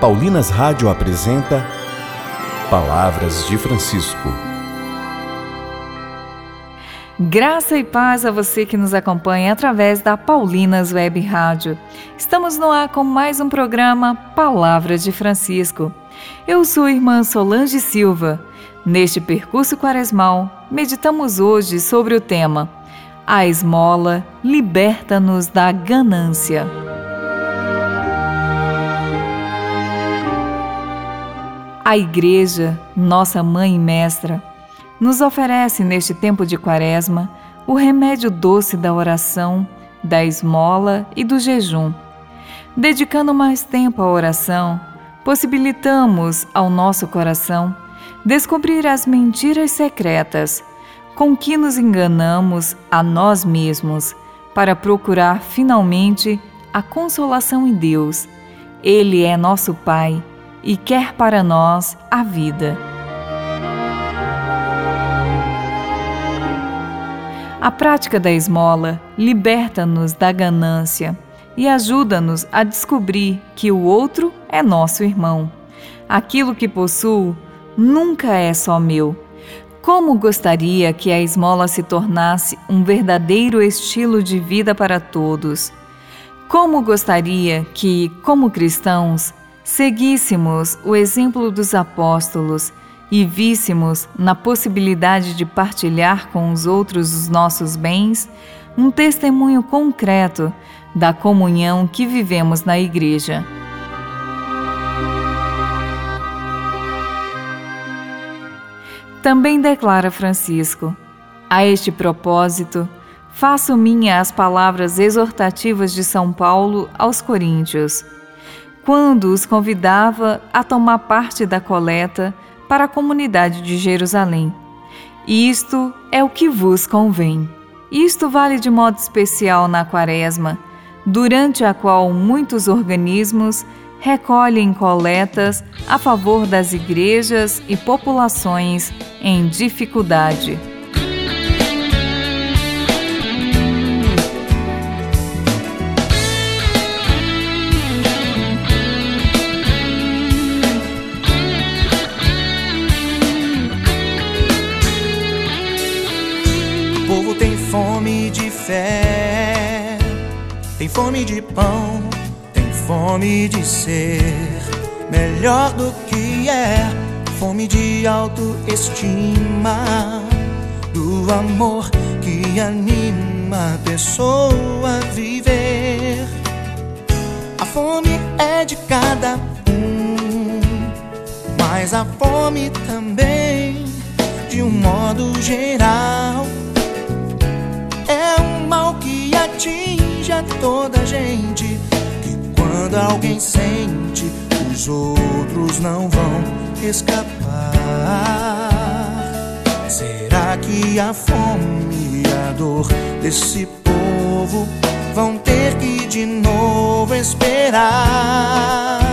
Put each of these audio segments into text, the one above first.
Paulinas Rádio apresenta Palavras de Francisco. Graça e paz a você que nos acompanha através da Paulinas Web Rádio. Estamos no ar com mais um programa Palavras de Francisco. Eu sou a irmã Solange Silva. Neste percurso quaresmal, meditamos hoje sobre o tema A esmola liberta-nos da ganância. A Igreja, nossa mãe e mestra, nos oferece neste tempo de Quaresma o remédio doce da oração, da esmola e do jejum. Dedicando mais tempo à oração, possibilitamos ao nosso coração descobrir as mentiras secretas com que nos enganamos a nós mesmos para procurar finalmente a consolação em Deus. Ele é nosso Pai e quer para nós a vida. A prática da esmola liberta-nos da ganância e ajuda-nos a descobrir que o outro é nosso irmão. Aquilo que possuo nunca é só meu. Como gostaria que a esmola se tornasse um verdadeiro estilo de vida para todos. Como gostaria que, como cristãos, seguíssemos o exemplo dos apóstolos e víssemos na possibilidade de partilhar com os outros os nossos bens, um testemunho concreto da comunhão que vivemos na Igreja. Também declara Francisco: A este propósito, faço minha as palavras exortativas de São Paulo aos Coríntios quando os convidava a tomar parte da coleta para a comunidade de Jerusalém. Isto é o que vos convém. Isto vale de modo especial na Quaresma, durante a qual muitos organismos recolhem coletas a favor das igrejas e populações em dificuldade. Fé. Tem fome de pão, tem fome de ser melhor do que é. Fome de autoestima, do amor que anima a pessoa a viver. A fome é de cada um, mas a fome também, de um modo geral toda gente. Que quando alguém sente, os outros não vão escapar. Será que a fome e a dor desse povo vão ter que de novo esperar?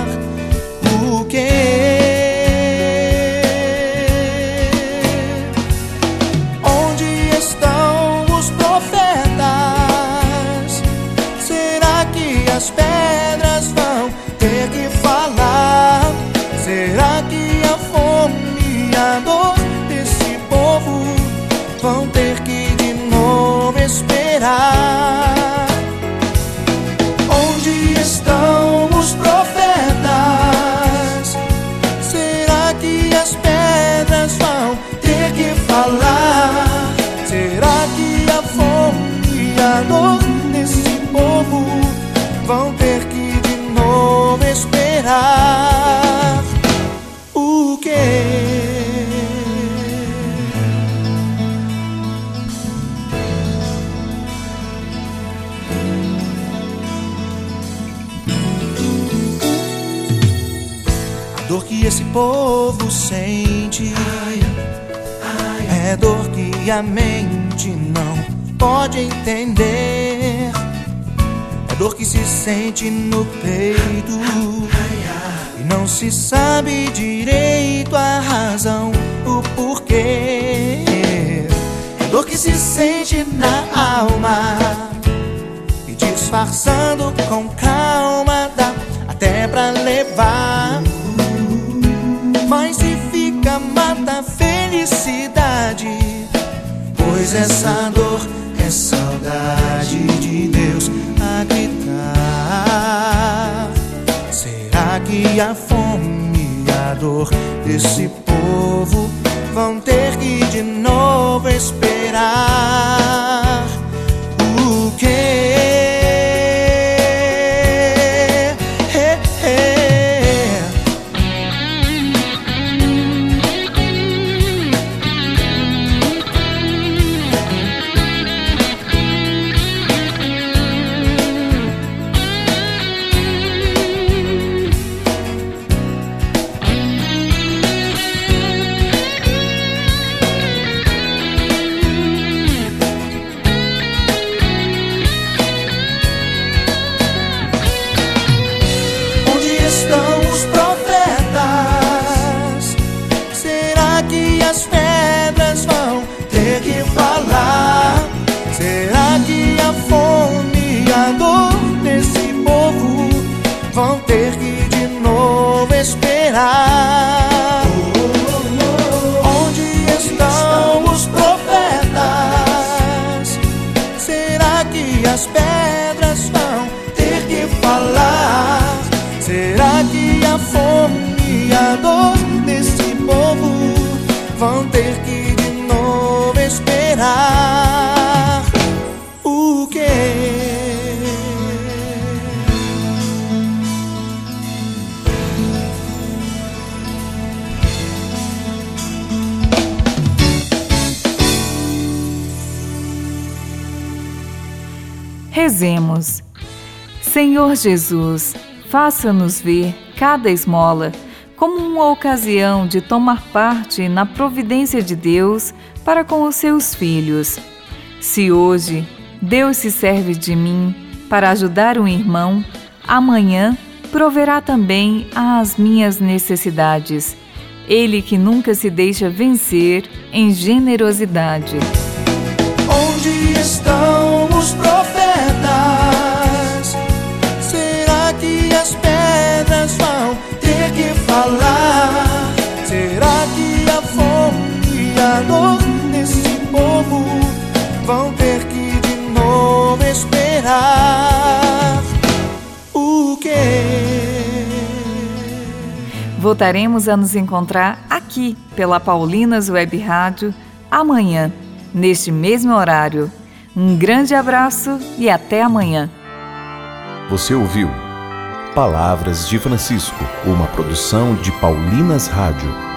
Povo sente é dor que a mente não pode entender. É dor que se sente no peito e não se sabe direito a razão, o porquê. É dor que se sente na alma e disfarçando com calma dá até pra levar. Felicidade. Pois essa dor é saudade de Deus a gritar. Será que a fome e a dor desse Onde estão os profetas? Será que as pedras vão ter que falar? Será que a fome e a dor desse povo vão ter que de novo esperar? Rezemos. Senhor Jesus, faça-nos ver cada esmola como uma ocasião de tomar parte na providência de Deus para com os seus filhos. Se hoje Deus se serve de mim para ajudar um irmão, amanhã proverá também às minhas necessidades. Ele que nunca se deixa vencer em generosidade. Onde estão os profetas? Vão ter que de novo esperar? O quê? Voltaremos a nos encontrar aqui pela Paulinas Web Rádio amanhã, neste mesmo horário. Um grande abraço e até amanhã. Você ouviu Palavras de Francisco, uma produção de Paulinas Rádio.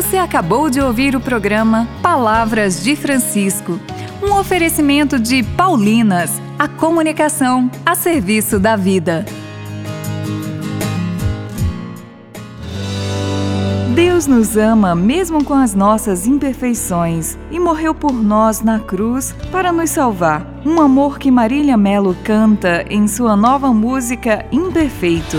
Você acabou de ouvir o programa Palavras de Francisco, um oferecimento de Paulinas, a comunicação a serviço da vida. Deus nos ama mesmo com as nossas imperfeições e morreu por nós na cruz para nos salvar. Um amor que Marília Melo canta em sua nova música Imperfeito.